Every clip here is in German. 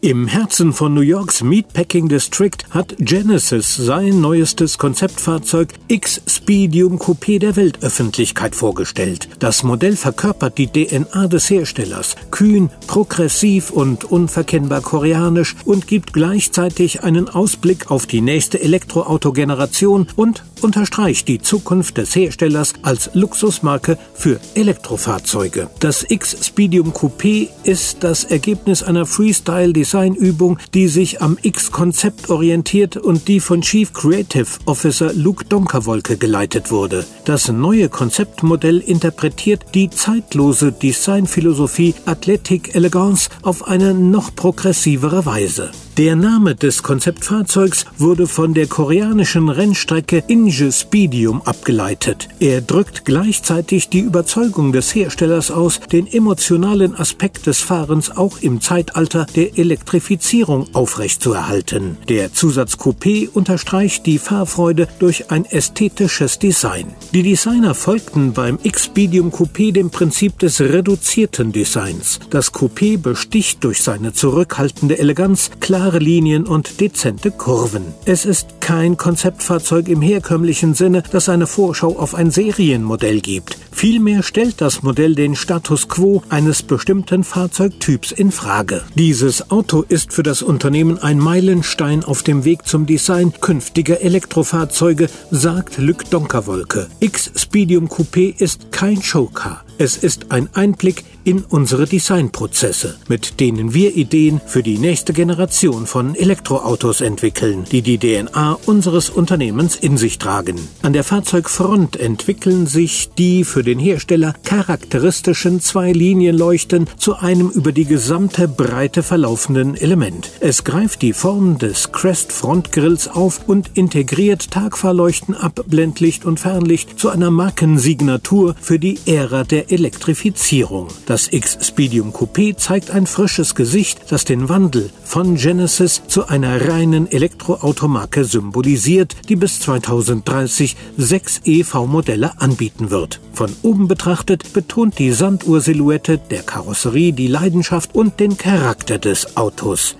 Im Herzen von New Yorks Meatpacking District hat Genesis sein neuestes Konzeptfahrzeug X-Speedium Coupé der Weltöffentlichkeit vorgestellt. Das Modell verkörpert die DNA des Herstellers, kühn, progressiv und unverkennbar koreanisch und gibt gleichzeitig einen Ausblick auf die nächste Elektroautogeneration und unterstreicht die Zukunft des Herstellers als Luxusmarke für Elektrofahrzeuge. Das X-Speedium Coupé ist das Ergebnis einer Freestyle Designübung, die sich am X-Konzept orientiert und die von Chief Creative Officer Luke Donkerwolke geleitet wurde. Das neue Konzeptmodell interpretiert die zeitlose Designphilosophie Athletic Elegance auf eine noch progressivere Weise. Der Name des Konzeptfahrzeugs wurde von der koreanischen Rennstrecke Inje Speedium abgeleitet. Er drückt gleichzeitig die Überzeugung des Herstellers aus, den emotionalen Aspekt des Fahrens auch im Zeitalter der Elektrifizierung aufrechtzuerhalten. Der Zusatz Coupé unterstreicht die Fahrfreude durch ein ästhetisches Design. Die Designer folgten beim X-Speedium Coupé dem Prinzip des reduzierten Designs. Das Coupé besticht durch seine zurückhaltende Eleganz, klar klare Linien und dezente Kurven. Es ist kein Konzeptfahrzeug im herkömmlichen Sinne, das eine Vorschau auf ein Serienmodell gibt. Vielmehr stellt das Modell den Status quo eines bestimmten Fahrzeugtyps in Frage. Dieses Auto ist für das Unternehmen ein Meilenstein auf dem Weg zum Design künftiger Elektrofahrzeuge, sagt Luc Donkerwolke. X-Speedium Coupé ist kein Showcar. Es ist ein Einblick in unsere Designprozesse, mit denen wir Ideen für die nächste Generation von Elektroautos entwickeln, die die DNA unseres Unternehmens in sich tragen. An der Fahrzeugfront entwickeln sich die für den Hersteller charakteristischen zwei Linienleuchten zu einem über die gesamte Breite verlaufenden Element. Es greift die Form des Crest Frontgrills auf und integriert Tagfahrleuchten, Abblendlicht und Fernlicht zu einer Markensignatur für die Ära der Elektrifizierung. Das X-Speedium Coupé zeigt ein frisches Gesicht, das den Wandel von Genesis zu einer reinen Elektroautomarke symbolisiert, die bis 2030 sechs EV-Modelle anbieten wird. Von oben betrachtet betont die Sanduhr-Silhouette der Karosserie die Leidenschaft und den Charakter des Autos.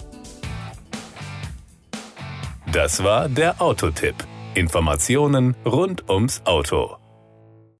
Das war der Autotipp. Informationen rund ums Auto.